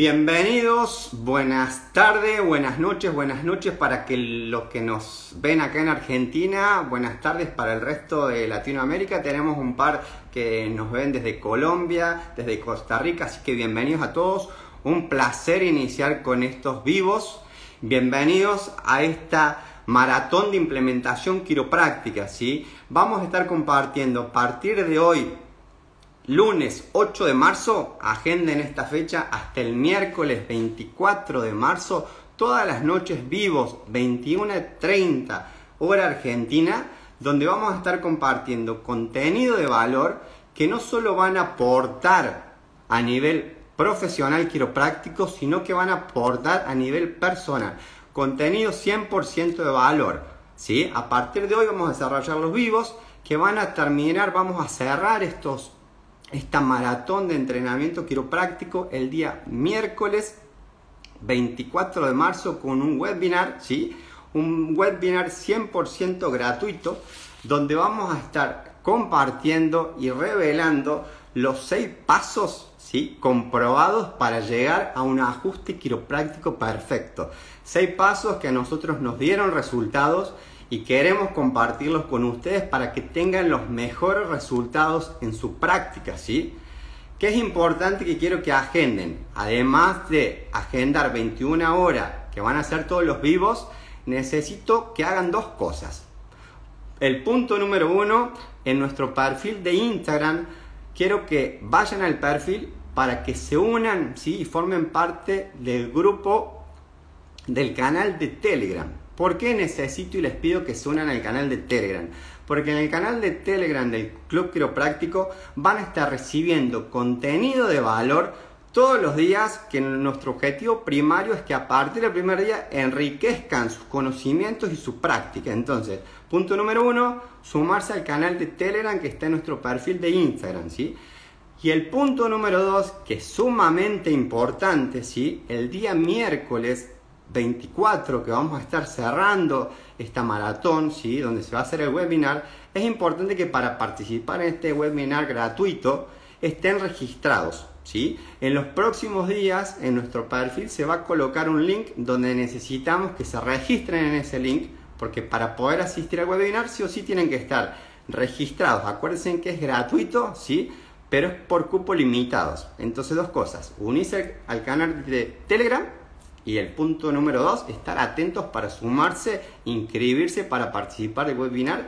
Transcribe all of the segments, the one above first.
Bienvenidos, buenas tardes, buenas noches, buenas noches para que los que nos ven acá en Argentina, buenas tardes para el resto de Latinoamérica. Tenemos un par que nos ven desde Colombia, desde Costa Rica, así que bienvenidos a todos. Un placer iniciar con estos vivos. Bienvenidos a esta maratón de implementación quiropráctica, ¿sí? Vamos a estar compartiendo a partir de hoy lunes 8 de marzo, agenda en esta fecha hasta el miércoles 24 de marzo, todas las noches vivos, 21.30 hora argentina, donde vamos a estar compartiendo contenido de valor que no solo van a aportar a nivel profesional quiropráctico, sino que van a aportar a nivel personal. Contenido 100% de valor. ¿sí? A partir de hoy vamos a desarrollar los vivos que van a terminar, vamos a cerrar estos esta maratón de entrenamiento quiropráctico el día miércoles 24 de marzo con un webinar, ¿sí? Un webinar 100% gratuito donde vamos a estar compartiendo y revelando los seis pasos ¿sí? comprobados para llegar a un ajuste quiropráctico perfecto. Seis pasos que a nosotros nos dieron resultados y queremos compartirlos con ustedes para que tengan los mejores resultados en su práctica, ¿sí? Que es importante que quiero que agenden, además de agendar 21 horas que van a ser todos los vivos, necesito que hagan dos cosas. El punto número uno, en nuestro perfil de Instagram, quiero que vayan al perfil para que se unan ¿sí? y formen parte del grupo del canal de Telegram. ¿Por qué necesito y les pido que se unan al canal de Telegram? Porque en el canal de Telegram del Club Quiropráctico van a estar recibiendo contenido de valor todos los días que nuestro objetivo primario es que a partir del primer día enriquezcan sus conocimientos y su práctica. Entonces, punto número uno, sumarse al canal de Telegram que está en nuestro perfil de Instagram, ¿sí? Y el punto número dos, que es sumamente importante, ¿sí? El día miércoles 24 que vamos a estar cerrando esta maratón, ¿sí? donde se va a hacer el webinar, es importante que para participar en este webinar gratuito estén registrados. ¿sí? En los próximos días en nuestro perfil se va a colocar un link donde necesitamos que se registren en ese link, porque para poder asistir al webinar sí o sí tienen que estar registrados. Acuérdense que es gratuito, ¿sí? pero es por cupo limitados. Entonces dos cosas, unirse al canal de Telegram y el punto número dos, estar atentos para sumarse, inscribirse para participar del webinar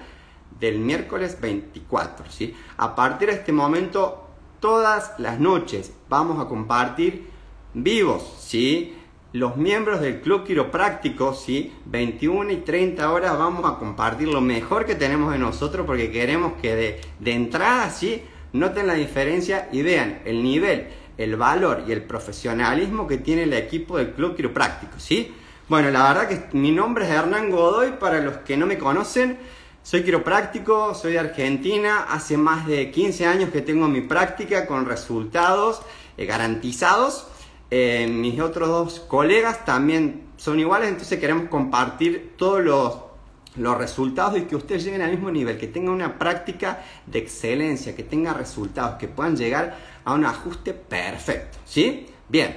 del miércoles 24. ¿sí? A partir de este momento, todas las noches vamos a compartir vivos, ¿sí? Los miembros del Club Quiropráctico, ¿sí? 21 y 30 horas vamos a compartir lo mejor que tenemos de nosotros porque queremos que de, de entrada, ¿sí? Noten la diferencia y vean el nivel el valor y el profesionalismo que tiene el equipo del Club Quiropráctico, ¿sí? Bueno, la verdad que mi nombre es Hernán Godoy, para los que no me conocen, soy quiropráctico, soy de Argentina, hace más de 15 años que tengo mi práctica con resultados eh, garantizados. Eh, mis otros dos colegas también son iguales, entonces queremos compartir todos los los resultados y que ustedes lleguen al mismo nivel, que tengan una práctica de excelencia, que tengan resultados, que puedan llegar a un ajuste perfecto. ¿Sí? Bien,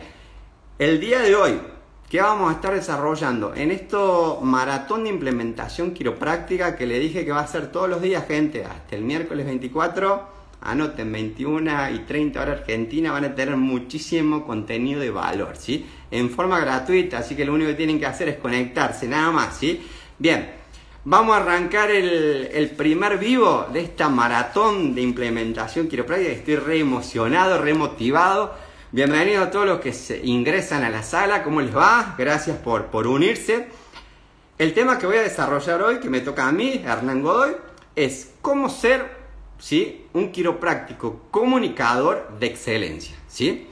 el día de hoy, ¿qué vamos a estar desarrollando? En esto maratón de implementación quiropráctica que le dije que va a ser todos los días, gente, hasta el miércoles 24. Anoten, 21 y 30 horas Argentina van a tener muchísimo contenido de valor, ¿sí? En forma gratuita, así que lo único que tienen que hacer es conectarse, nada más, ¿sí? Bien, Vamos a arrancar el, primer vivo de esta maratón de implementación quiropráctica. Estoy re emocionado, re motivado. Bienvenidos a todos los que se ingresan a la sala. ¿Cómo les va? Gracias por, por unirse. El tema que voy a desarrollar hoy, que me toca a mí, Hernán Godoy, es cómo ser ¿sí? un quiropráctico comunicador de excelencia. ¿sí?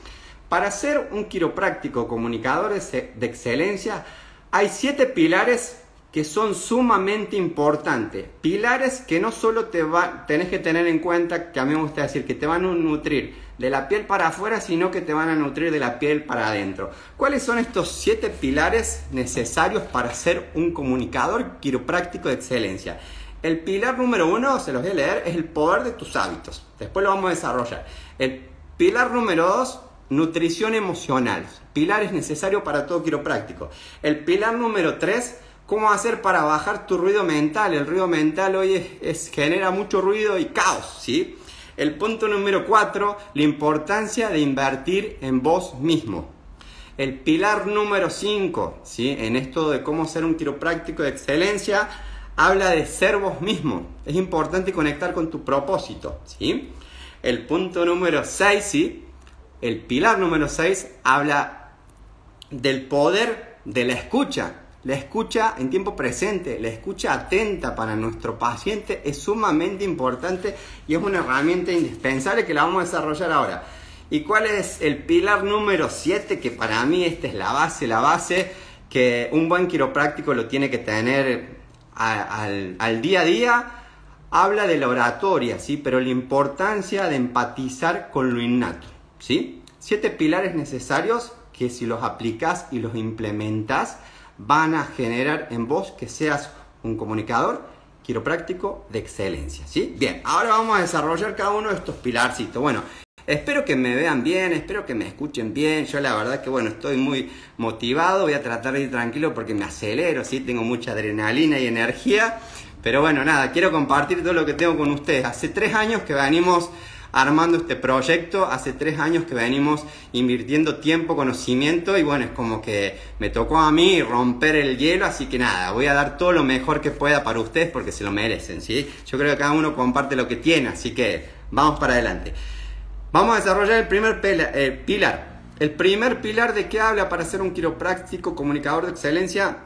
Para ser un quiropráctico comunicador de excelencia, hay siete pilares que son sumamente importantes. Pilares que no solo te va, tenés que tener en cuenta, que a mí me gusta decir, que te van a nutrir de la piel para afuera, sino que te van a nutrir de la piel para adentro. ¿Cuáles son estos siete pilares necesarios para ser un comunicador quiropráctico de excelencia? El pilar número uno, se los voy a leer, es el poder de tus hábitos. Después lo vamos a desarrollar. El pilar número dos, nutrición emocional. Pilar es necesario para todo quiropráctico. El pilar número 3, cómo hacer para bajar tu ruido mental. El ruido mental hoy es, genera mucho ruido y caos, ¿sí? El punto número 4, la importancia de invertir en vos mismo. El pilar número 5, ¿sí? en esto de cómo ser un quiropráctico de excelencia, habla de ser vos mismo. Es importante conectar con tu propósito. ¿sí? El punto número 6, ¿sí? el pilar número 6, habla del poder de la escucha. La escucha en tiempo presente, la escucha atenta para nuestro paciente es sumamente importante y es una herramienta indispensable que la vamos a desarrollar ahora. ¿Y cuál es el pilar número 7? Que para mí esta es la base, la base que un buen quiropráctico lo tiene que tener al, día a día. Habla de la oratoria, ¿sí? Pero la importancia de empatizar con lo innato, ¿sí? Siete pilares necesarios que si los aplicas y los implementas van a generar en vos que seas un comunicador quiropráctico de excelencia, ¿sí? Bien, ahora vamos a desarrollar cada uno de estos pilarcitos. Bueno, Espero que me vean bien, espero que me escuchen bien. Yo la verdad que bueno, estoy muy motivado, voy a tratar de ir tranquilo porque me acelero, ¿sí? tengo mucha adrenalina y energía. Pero bueno, nada, quiero compartir todo lo que tengo con ustedes. Hace tres años que venimos armando este proyecto, hace tres años que venimos invirtiendo tiempo, conocimiento y bueno, es como que me tocó a mí romper el hielo, así que nada, voy a dar todo lo mejor que pueda para ustedes porque se lo merecen, ¿sí? Yo creo que cada uno comparte lo que tiene, así que vamos para adelante. Vamos a desarrollar el primer eh, pilar. El primer pilar de qué habla para ser un quiropráctico comunicador de excelencia,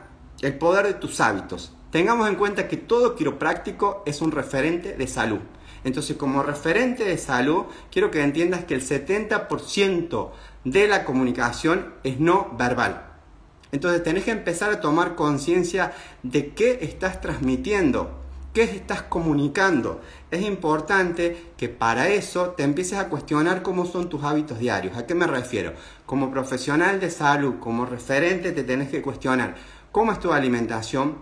el poder de tus hábitos. Tengamos en cuenta que todo quiropráctico es un referente de salud. Entonces, como referente de salud, quiero que entiendas que el 70% de la comunicación es no verbal. Entonces, tenés que empezar a tomar conciencia de qué estás transmitiendo ¿Qué estás comunicando? Es importante que para eso te empieces a cuestionar cómo son tus hábitos diarios. ¿A qué me refiero? Como profesional de salud, como referente, te tenés que cuestionar cómo es tu alimentación,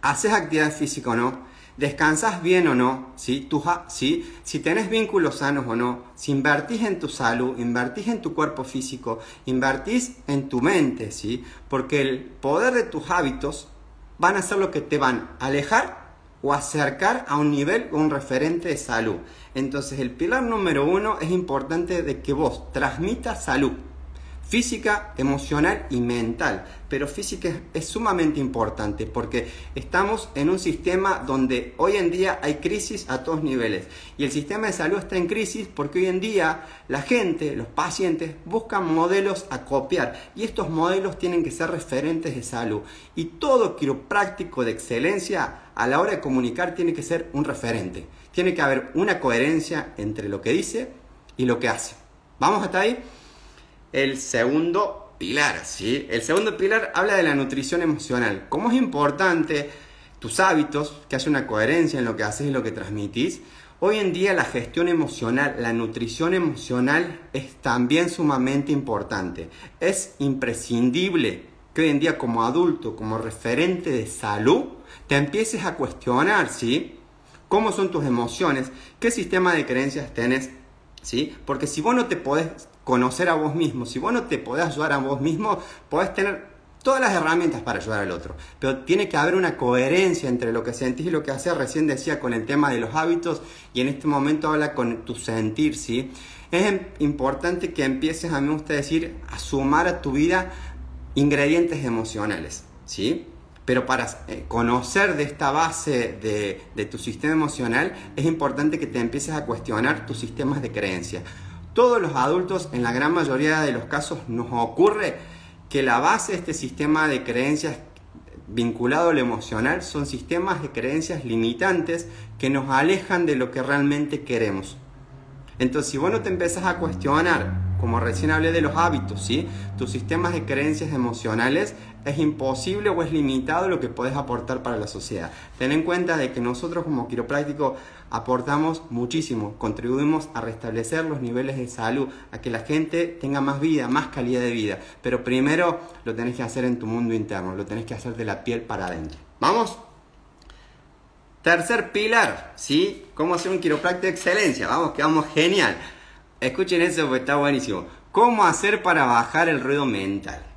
haces actividad física o no, descansas bien o no, ¿sí? ¿sí? si tenés vínculos sanos o no, si invertís en tu salud, invertís en tu cuerpo físico, invertís en tu mente, ¿sí? porque el poder de tus hábitos van a ser lo que te van a alejar o acercar a un nivel o un referente de salud. Entonces el pilar número uno es importante de que vos transmitas salud física, emocional y mental. Pero física es, sumamente importante porque estamos en un sistema donde hoy en día hay crisis a todos niveles. Y el sistema de salud está en crisis porque hoy en día la gente, los pacientes, buscan modelos a copiar. Y estos modelos tienen que ser referentes de salud. Y todo quiropráctico de excelencia a la hora de comunicar tiene que ser un referente. Tiene que haber una coherencia entre lo que dice y lo que hace. ¿Vamos hasta ahí? El segundo pilar, ¿sí? El segundo pilar habla de la nutrición emocional. Cómo es importante tus hábitos, que haya una coherencia en lo que haces y lo que transmitís. Hoy en día la gestión emocional, la nutrición emocional es también sumamente importante. Es imprescindible que hoy en día como adulto, como referente de salud, te empieces a cuestionar, ¿sí? ¿Cómo son tus emociones? ¿Qué sistema de creencias tenés? ¿Sí? Porque si vos no te podés conocer a vos mismo. Si vos no te podés ayudar a vos mismo, podés tener todas las herramientas para ayudar al otro. Pero tiene que haber una coherencia entre lo que sentís y lo que haces. Recién decía con el tema de los hábitos y en este momento habla con tu sentir, ¿sí? Es importante que empieces, a mí me gusta decir, a sumar a tu vida ingredientes emocionales, ¿sí? Pero para eh, conocer de esta base de, de tu sistema emocional, es importante que te empieces a cuestionar tus sistemas de creencia todos los adultos, en la gran mayoría de los casos, nos ocurre que la base de este sistema de creencias vinculado a lo emocional son sistemas de creencias limitantes que nos alejan de lo que realmente queremos. Entonces, si vos no te empezás a cuestionar, como recién hablé de los hábitos, ¿sí? tus sistemas de creencias emocionales, es imposible o es limitado lo que puedes aportar para la sociedad. Ten en cuenta de que nosotros como quiropráctico aportamos muchísimo, contribuimos a restablecer los niveles de salud, a que la gente tenga más vida, más calidad de vida. Pero primero lo tenés que hacer en tu mundo interno, lo tenés que hacer de la piel para adentro. ¿Vamos? Tercer pilar, ¿sí? ¿Cómo hacer un quiropráctico de excelencia? Vamos, que vamos genial. Escuchen eso porque está buenísimo. ¿Cómo hacer para bajar el ruido mental?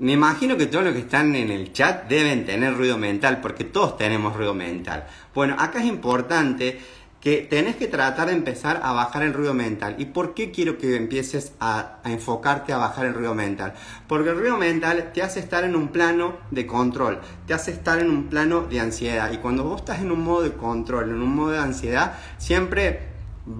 Me imagino que todos los que están en el chat deben tener ruido mental, porque todos tenemos ruido mental. Bueno, acá es importante que tenés que tratar de empezar a bajar el ruido mental. ¿Y por qué quiero que empieces a, enfocarte a bajar el ruido mental? Porque el ruido mental te hace estar en un plano de control, te hace estar en un plano de ansiedad. Y cuando vos estás en un modo de control, en un modo de ansiedad, siempre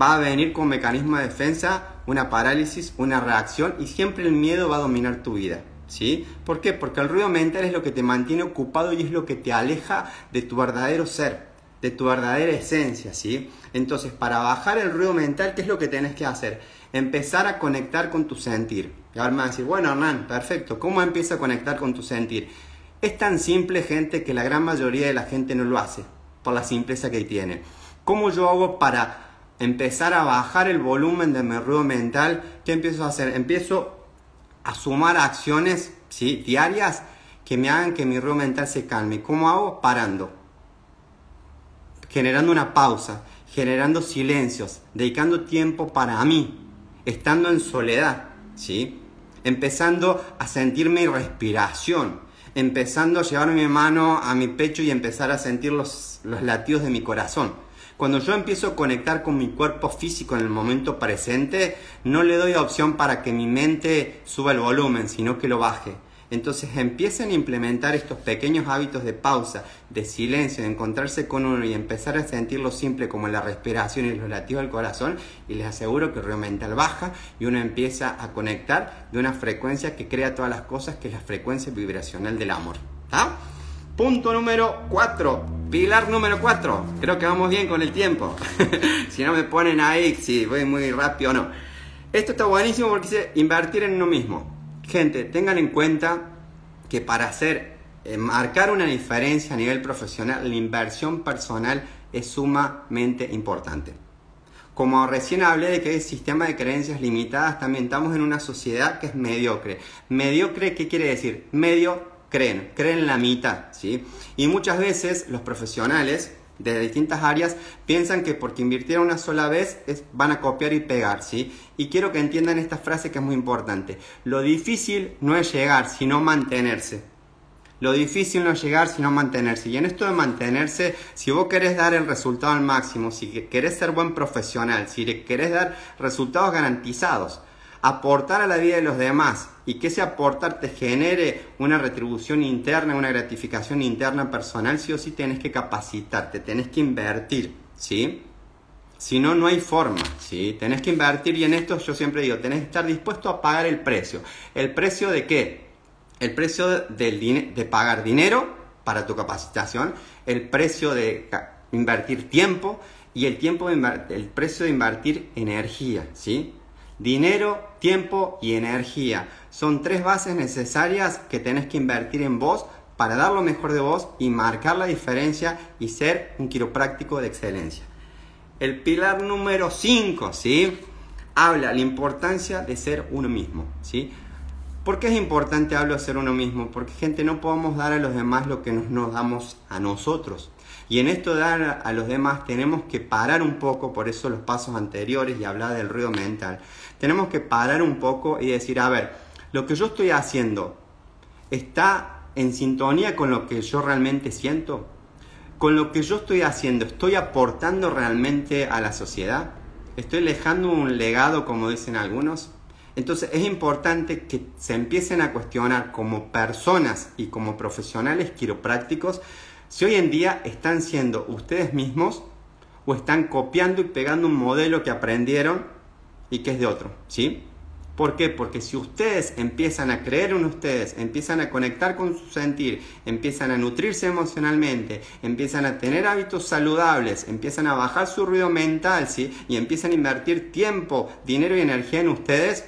va a venir con mecanismo de defensa una parálisis, una reacción y siempre el miedo va a dominar tu vida. ¿Sí? ¿Por qué? Porque el ruido mental es lo que te mantiene ocupado y es lo que te aleja de tu verdadero ser, de tu verdadera esencia, ¿sí? Entonces, para bajar el ruido mental, ¿qué es lo que tenés que hacer? Empezar a conectar con tu sentir. Y ahora me van a decir, bueno, Hernán, perfecto, ¿cómo empiezo a conectar con tu sentir? Es tan simple, gente, que la gran mayoría de la gente no lo hace, por la simpleza que tiene. ¿Cómo yo hago para empezar a bajar el volumen de mi ruido mental, ¿qué empiezo a hacer? Empiezo a sumar acciones ¿sí? diarias que me hagan que mi ruido mental se calme. ¿Cómo hago? Parando. Generando una pausa, generando silencios, dedicando tiempo para mí, estando en soledad, ¿sí? Empezando a sentir mi respiración, empezando a llevar mi mano a mi pecho y empezar a sentir los, los latidos de mi corazón cuando yo empiezo a conectar con mi cuerpo físico en el momento presente, no le doy opción para que mi mente suba el volumen, sino que lo baje. Entonces empiecen a implementar estos pequeños hábitos de pausa, de silencio, de encontrarse con uno y empezar a sentir lo simple como la respiración y los latidos del corazón y les aseguro que el ruido mental baja y uno empieza a conectar de una frecuencia que crea todas las cosas que es la frecuencia vibracional del amor. Punto número 4. Pilar número 4. Creo que vamos bien con el tiempo. si no me ponen ahí si voy muy rápido o no. Esto está buenísimo porque dice invertir en uno mismo. Gente, tengan en cuenta que para hacer, eh, marcar una diferencia a nivel profesional, la inversión personal es sumamente importante. Como recién hablé de que el sistema de creencias limitadas, también estamos en una sociedad que es mediocre. Mediocre, ¿qué quiere decir? Medio creen, creen la mitad, ¿sí? Y muchas veces los profesionales de distintas áreas piensan que porque invirtieron una sola vez van a copiar y pegar, ¿sí? Y quiero que entiendan esta frase que es muy importante. Lo difícil no es llegar, sino mantenerse. Lo difícil no es llegar, sino mantenerse. Y en esto de mantenerse, si vos querés dar el resultado al máximo, si querés ser buen profesional, si querés dar resultados garantizados, aportar a la vida de los demás y que ese aportar te genere una retribución interna, una gratificación interna personal, sí o sí tienes que capacitarte, tenés que invertir, ¿sí? Si no, no hay forma, ¿sí? Tenés que invertir y en esto yo siempre digo, tenés que estar dispuesto a pagar el precio. ¿El precio de qué? El precio del de pagar dinero para tu capacitación, el precio de invertir tiempo y el, tiempo el precio de invertir energía, ¿sí? Dinero, tiempo y energía. Son tres bases necesarias que tenés que invertir en vos para dar lo mejor de vos y marcar la diferencia y ser un quiropráctico de excelencia. El pilar número 5, ¿sí? Habla la importancia de ser uno mismo, ¿sí? ¿Por qué es importante hablo ser uno mismo? Porque gente no podemos dar a los demás lo que nos, nos damos a nosotros. Y en esto de dar a los demás tenemos que parar un poco, por eso los pasos anteriores y hablar del ruido mental. Tenemos que parar un poco y decir, a ver, lo que yo estoy haciendo está en sintonía con lo que yo realmente siento. Con lo que yo estoy haciendo, ¿estoy aportando realmente a la sociedad? ¿Estoy dejando un legado, como dicen algunos? Entonces es importante que se empiecen a cuestionar como personas y como profesionales quiroprácticos si hoy en día están siendo ustedes mismos o están copiando y pegando un modelo que aprendieron y que es de otro, ¿sí? ¿Por qué? Porque si ustedes empiezan a creer en ustedes, empiezan a conectar con su sentir, empiezan a nutrirse emocionalmente, empiezan a tener hábitos saludables, empiezan a bajar su ruido mental, ¿sí? Y empiezan a invertir tiempo, dinero y energía en ustedes,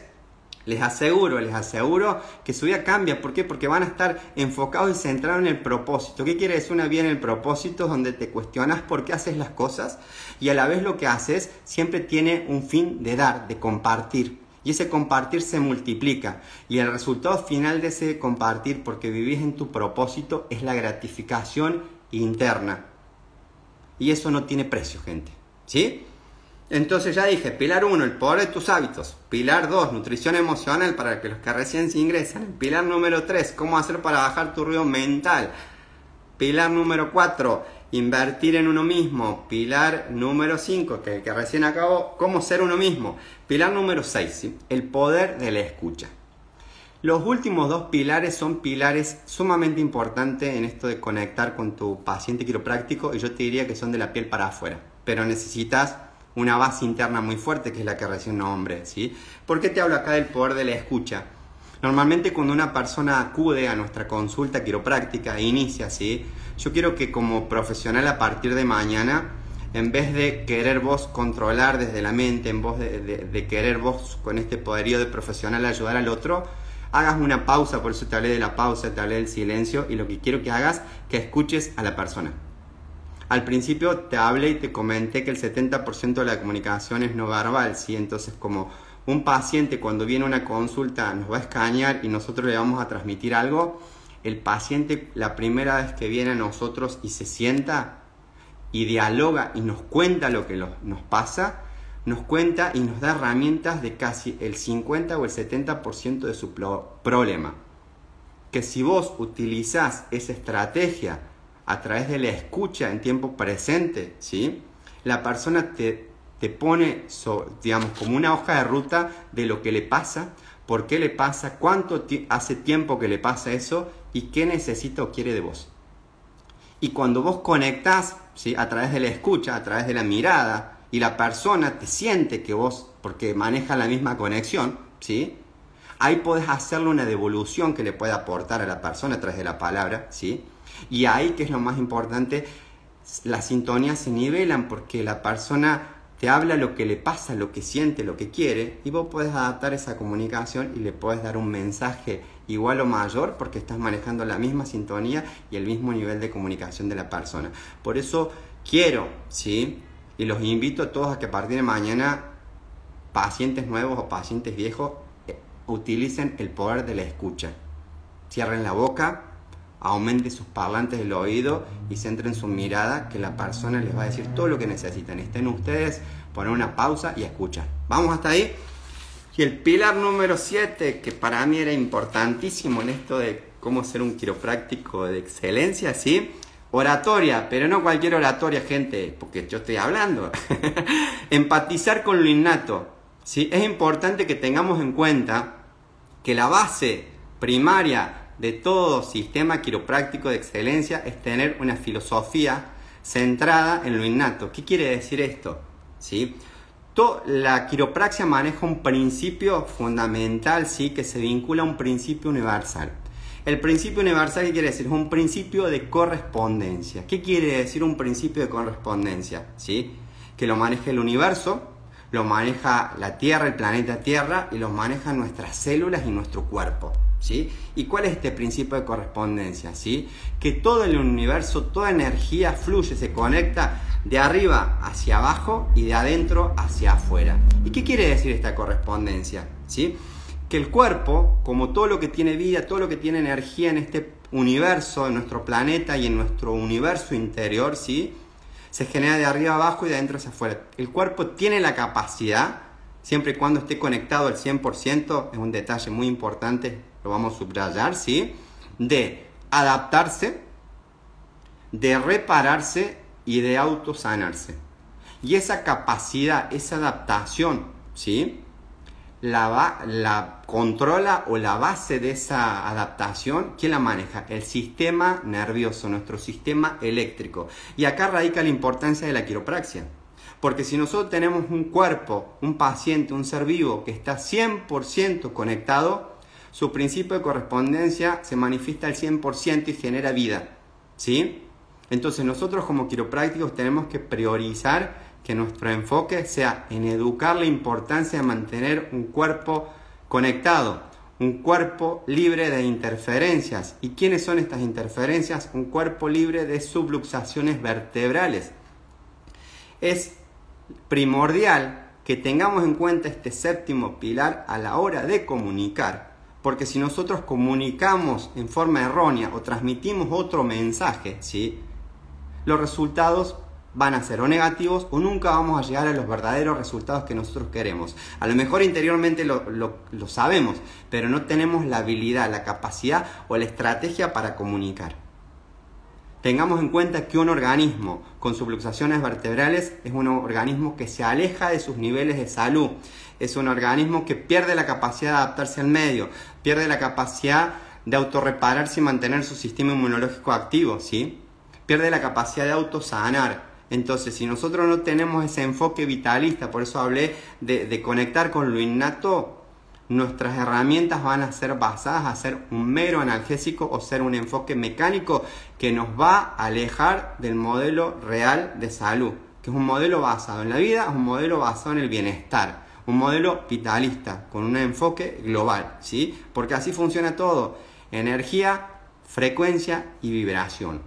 les aseguro, les aseguro que su vida cambia. ¿Por qué? Porque van a estar enfocados y centrados en el propósito. ¿Qué quiere decir una vida en el propósito? Donde te cuestionas por qué haces las cosas y a la vez lo que haces siempre tiene un fin de dar, de compartir. Y ese compartir se multiplica. Y el resultado final de ese compartir, porque vivís en tu propósito, es la gratificación interna. Y eso no tiene precio, gente. ¿Sí? Entonces ya dije, pilar 1, el poder de tus hábitos. Pilar 2, nutrición emocional para que los que recién se ingresan. Pilar número 3, cómo hacer para bajar tu ruido mental. Pilar número 4, invertir en uno mismo. Pilar número 5, que, que recién acabo, cómo ser uno mismo. Pilar número 6, el poder de la escucha. Los últimos dos pilares son pilares sumamente importantes en esto de conectar con tu paciente quiropráctico y yo te diría que son de la piel para afuera, pero necesitas una base interna muy fuerte que es la que recién nombre, ¿sí? ¿Por qué te hablo acá del poder de la escucha? Normalmente cuando una persona acude a nuestra consulta quiropráctica e inicia, ¿sí? Yo quiero que como profesional a partir de mañana, en vez de querer vos controlar desde la mente, en vez de, querer vos con este poderío de profesional ayudar al otro, hagas una pausa, por eso te hablé de la pausa, te hablé del silencio y lo que quiero que hagas, que escuches a la persona. Al principio te hablé y te comenté que el 70% de la comunicación es no verbal, ¿sí? Entonces como un paciente cuando viene a una consulta nos va a escanear y nosotros le vamos a transmitir algo, el paciente la primera vez que viene a nosotros y se sienta y dialoga y nos cuenta lo que nos pasa, nos cuenta y nos da herramientas de casi el 50 o el 70% de su problema. Que si vos utilizás esa estrategia a través de la escucha en tiempo presente, ¿sí? la persona te, te pone, digamos, como una hoja de ruta de lo que le pasa, por qué le pasa, cuánto hace tiempo que le pasa eso y qué necesita o quiere de vos. Y cuando vos conectás ¿sí? a través de la escucha, a través de la mirada, y la persona te siente que vos, porque maneja la misma conexión, ¿sí? ahí podés hacerle una devolución que le pueda aportar a la persona a través de la palabra, ¿sí? Y ahí, que es lo más importante, las sintonías se nivelan porque la persona te habla lo que le pasa, lo que siente, lo que quiere, y vos puedes adaptar esa comunicación y le puedes dar un mensaje igual o mayor porque estás manejando la misma sintonía y el mismo nivel de comunicación de la persona. Por eso quiero, ¿sí? Y los invito a todos a que a partir de mañana, pacientes nuevos o pacientes viejos, eh, utilicen el poder de la escucha. Cierren la boca, aumente sus parlantes del oído y centren su mirada que la persona les va a decir todo lo que necesitan. Estén ustedes, poner una pausa y escuchar. Vamos hasta ahí. Y el pilar número 7, que para mí era importantísimo en esto de cómo ser un quiropráctico de excelencia, ¿sí? Oratoria, pero no cualquier oratoria, gente, porque yo estoy hablando. Empatizar con lo innato. ¿sí? Es importante que tengamos en cuenta que la base primaria de todo sistema quiropráctico de excelencia es tener una filosofía centrada en lo innato. ¿Qué quiere decir esto? ¿Sí? la quiropraxia maneja un principio fundamental ¿sí? que se vincula a un principio universal. El principio universal, ¿qué quiere decir? Es un principio de correspondencia. ¿Qué quiere decir un principio de correspondencia? ¿Sí? Que lo maneja el universo, lo maneja la Tierra, el planeta Tierra, y lo manejan nuestras células y nuestro cuerpo. ¿Sí? ¿Y cuál es este principio de correspondencia? ¿Sí? Que todo el universo, toda energía fluye, se conecta de arriba hacia abajo y de adentro hacia afuera. ¿Y qué quiere decir esta correspondencia? ¿Sí? Que el cuerpo, como todo lo que tiene vida, todo lo que tiene energía en este universo, en nuestro planeta y en nuestro universo interior, ¿sí? Se genera de arriba abajo y de adentro hacia afuera. El cuerpo tiene la capacidad, siempre y cuando esté conectado al 100%, es un detalle muy importante lo vamos a subrayar, ¿sí? De adaptarse, de repararse y de autosanarse. Y esa capacidad, esa adaptación, ¿sí? La, la controla o la base de esa adaptación, ¿quién la maneja? El sistema nervioso, nuestro sistema eléctrico. Y acá radica la importancia de la quiropraxia. Porque si nosotros tenemos un cuerpo, un paciente, un ser vivo que está 100% conectado, su principio de correspondencia se manifiesta al 100% y genera vida. ¿Sí? Entonces nosotros como quiroprácticos tenemos que priorizar que nuestro enfoque sea en educar la importancia de mantener un cuerpo conectado, un cuerpo libre de interferencias. ¿Y quiénes son estas interferencias? Un cuerpo libre de subluxaciones vertebrales. Es primordial que tengamos en cuenta este séptimo pilar a la hora de comunicar porque si nosotros comunicamos en forma errónea o transmitimos otro mensaje, ¿sí? los resultados van a ser o negativos o nunca vamos a llegar a los verdaderos resultados que nosotros queremos. A lo mejor interiormente lo, lo sabemos, pero no tenemos la habilidad, la capacidad o la estrategia para comunicar. Tengamos en cuenta que un organismo con subluxaciones vertebrales es un organismo que se aleja de sus niveles de salud. Es un organismo que pierde la capacidad de adaptarse al medio, pierde la capacidad de autorrepararse y mantener su sistema inmunológico activo, ¿sí? Pierde la capacidad de autosanar. Entonces, si nosotros no tenemos ese enfoque vitalista, por eso hablé de, de conectar con lo innato, nuestras herramientas van a ser basadas a ser un mero analgésico o ser un enfoque mecánico que nos va a alejar del modelo real de salud, que es un modelo basado en la vida, un modelo basado en el bienestar, un modelo vitalista con un enfoque global, ¿sí? Porque así funciona todo, energía, frecuencia y vibración.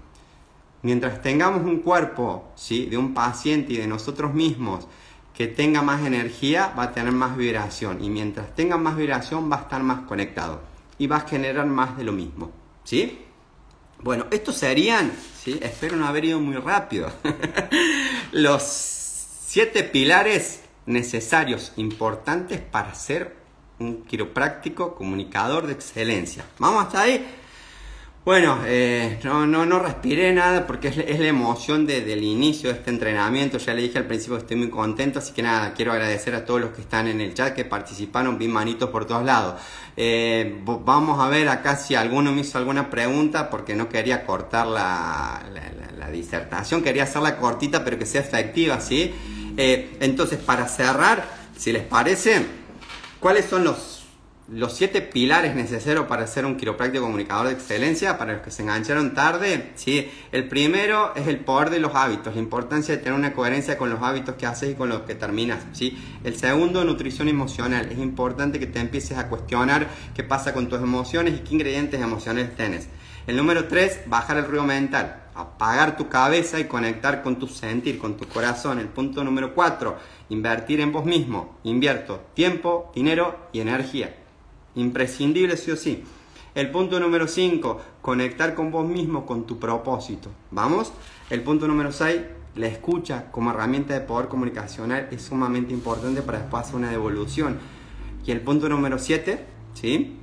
Mientras tengamos un cuerpo, ¿sí? de un paciente y de nosotros mismos que tenga más energía va a tener más vibración y mientras tenga más vibración va a estar más conectado y va a generar más de lo mismo, ¿sí? Bueno, estos serían, ¿sí? Espero no haber ido muy rápido, los siete pilares necesarios, importantes para ser un quiropráctico comunicador de excelencia. ¿Vamos hasta ahí? Bueno, eh, no, no, no respiré nada porque es, la emoción del inicio de este entrenamiento. Ya le dije al principio que estoy muy contento, así que nada, quiero agradecer a todos los que están en el chat, que participaron, vi manitos por todos lados. Eh, vamos a ver acá si alguno me hizo alguna pregunta porque no quería cortar la, la, disertación, quería hacerla cortita pero que sea efectiva, ¿sí? Eh, entonces, para cerrar, si les parece, ¿cuáles son los los siete pilares necesarios para ser un quiropráctico comunicador de excelencia, para los que se engancharon tarde, ¿sí? el primero es el poder de los hábitos, la importancia de tener una coherencia con los hábitos que haces y con los que terminas. ¿sí? El segundo, nutrición emocional, es importante que te empieces a cuestionar qué pasa con tus emociones y qué ingredientes emocionales tienes. El número tres, bajar el ruido mental, apagar tu cabeza y conectar con tu sentir, con tu corazón. El punto número cuatro, invertir en vos mismo. Invierto tiempo, dinero y energía. Imprescindible sí o sí. El punto número 5, conectar con vos mismo, con tu propósito. ¿Vamos? El punto número 6, la escucha como herramienta de poder comunicacional es sumamente importante para después hacer una devolución. Y el punto número 7, ¿sí?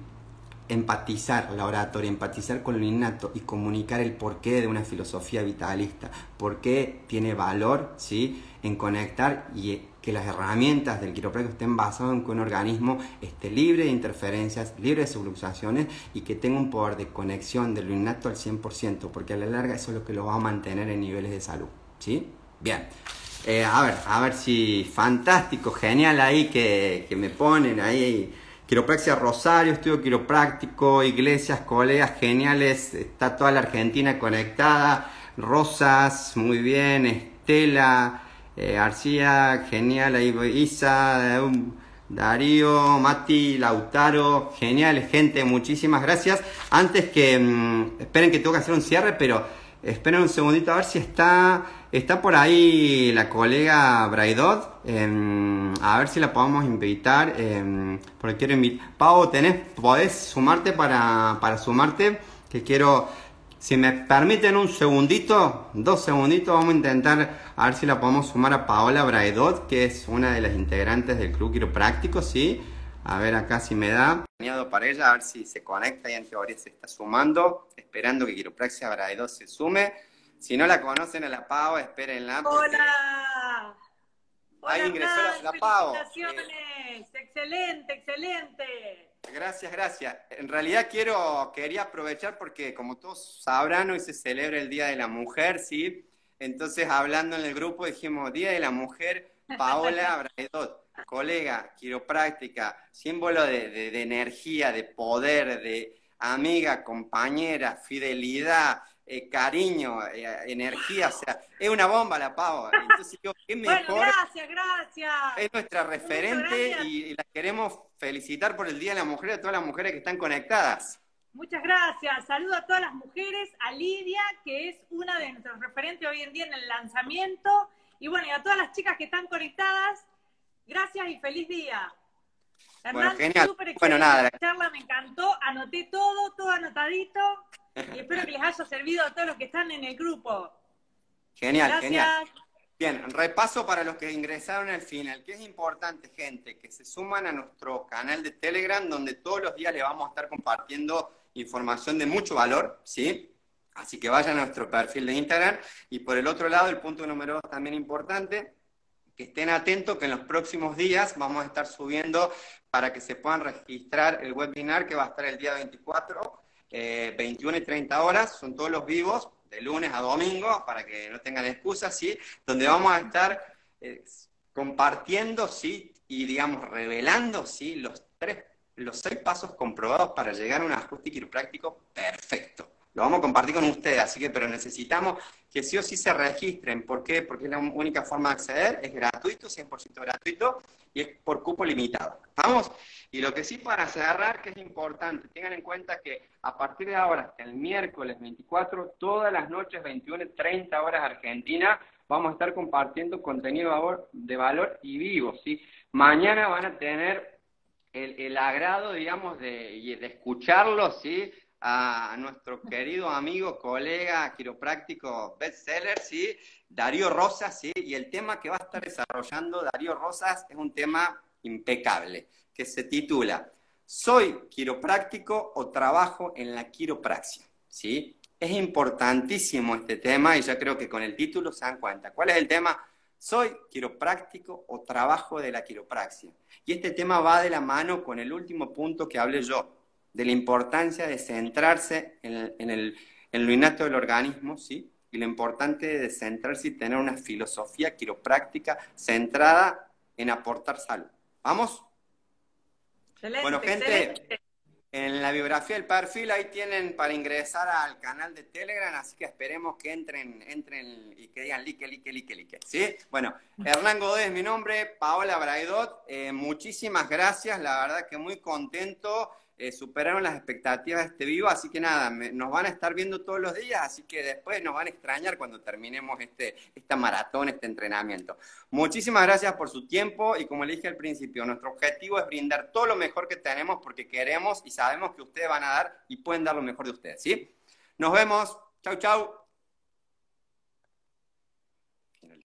empatizar la oratoria, empatizar con lo innato y comunicar el porqué de una filosofía vitalista, por qué tiene valor ¿sí? en conectar y que las herramientas del quiropráctico estén basadas en que un organismo esté libre de interferencias, libre de subluxaciones y que tenga un poder de conexión de lo innato al 100%, porque a la larga eso es lo que lo va a mantener en niveles de salud. ¿Sí? Bien. Eh, a ver, a ver si fantástico, genial ahí que, que me ponen ahí. Quiropraxia Rosario, estudio quiropráctico, iglesias, colegas geniales, está toda la Argentina conectada. Rosas, muy bien, Estela, eh, García, genial, ahí Isa, Darío, Mati, Lautaro, genial, gente, muchísimas gracias. Antes que, mm, esperen que tengo que hacer un cierre, pero esperen un segundito a ver si está, está por ahí la colega Braidot, em, a ver si la podemos invitar, em, porque quiero invitar. Pau, ¿tenés, podés sumarte para, para sumarte? Que quiero si me permiten un segundito, dos segunditos, vamos a intentar a ver si la podemos sumar a Paola Braedot, que es una de las integrantes del Club Quiropráctico, ¿sí? A ver acá si me da. para ella, a ver si se conecta y en teoría se está sumando, esperando que Quiropraxia Braedot se sume. Si no la conocen a la Pau, espérenla. ¡Hola! Ahí ingresó la, la Pau. ¡Excelente, excelente! Gracias, gracias. En realidad quiero, quería aprovechar porque como todos sabrán, hoy se celebra el Día de la Mujer, ¿sí? Entonces, hablando en el grupo, dijimos, Día de la Mujer, Paola Braedot, colega, quiropráctica, símbolo de energía, de poder, de amiga, compañera, fidelidad, eh, cariño, eh, energía, o sea, es una bomba la Pau. Entonces yo, qué mejor. Bueno, gracias, gracias. Es nuestra referente y, la queremos felicitar por el Día de la Mujer a todas las mujeres que están conectadas. Muchas gracias. Saludo a todas las mujeres, a Lidia, que es una de nuestros referentes hoy en día en el lanzamiento. Y bueno, y a todas las chicas que están conectadas, gracias y feliz día. Hernán, bueno, genial. Bueno, nada. La charla me encantó, anoté todo, todo anotadito. Que les haya servido a todos los que están en el grupo. Genial, genial. Bien, repaso para los que ingresaron al final. ¿Qué es importante, gente? Que se suman a nuestro canal de Telegram, donde todos los días le vamos a estar compartiendo información de mucho valor, ¿sí? Así que vayan a nuestro perfil de Instagram. Y por el otro lado, el punto número dos también importante, que estén atentos que en los próximos días vamos a estar subiendo para que se puedan registrar el webinar que va a estar el día 24, 21 eh, y 30 horas, son todos los vivos, de lunes a domingo, para que no tengan excusas, ¿sí? Donde vamos a estar eh, compartiendo, ¿sí? Y digamos, revelando, ¿sí? Los tres, los seis pasos comprobados para llegar a un ajuste quiropráctico perfecto. Lo vamos a compartir con ustedes, así que, pero necesitamos que sí o sí se registren. ¿Por qué? Porque es la única forma de acceder, es gratuito, 100% gratuito, y es por cupo limitado. ¿Estamos? Y lo que sí para cerrar, que es importante, tengan en cuenta que a partir de ahora, el miércoles 24, todas las noches, 21, 30 horas Argentina, vamos a estar compartiendo contenido de valor y vivo, ¿sí? Mañana van a tener el, agrado, digamos, de, de escucharlo, ¿sí? A nuestro querido amigo, colega, quiropráctico, bestseller, ¿sí? Darío Rosas, ¿sí? Y el tema que va a estar desarrollando Darío Rosas es un tema impecable, que se titula ¿Soy quiropráctico o trabajo en la quiropraxia? ¿Sí? Es importantísimo este tema y ya creo que con el título se dan cuenta. ¿Cuál es el tema? ¿Soy quiropráctico o trabajo de la quiropraxia? Y este tema va de la mano con el último punto que hablé yo, de la importancia de centrarse en, el, en lo innato del organismo, ¿sí? Y lo importante de centrarse y tener una filosofía quiropráctica centrada en aportar salud. ¿Vamos? bueno, gente, en la biografía del perfil ahí tienen para ingresar al canal de Telegram, así que esperemos que entren, entren y que digan like, like, like, like. ¿Sí? Bueno, Hernán Godoy es mi nombre, Paola Braidot, eh, muchísimas gracias, la verdad que muy contento eh, superaron las expectativas de este vivo, así que nada, nos van a estar viendo todos los días, así que después nos van a extrañar cuando terminemos este, esta maratón, este entrenamiento. Muchísimas gracias por su tiempo y como le dije al principio, nuestro objetivo es brindar todo lo mejor que tenemos porque queremos y sabemos que ustedes van a dar y pueden dar lo mejor de ustedes, ¿sí? Nos vemos, chau chau.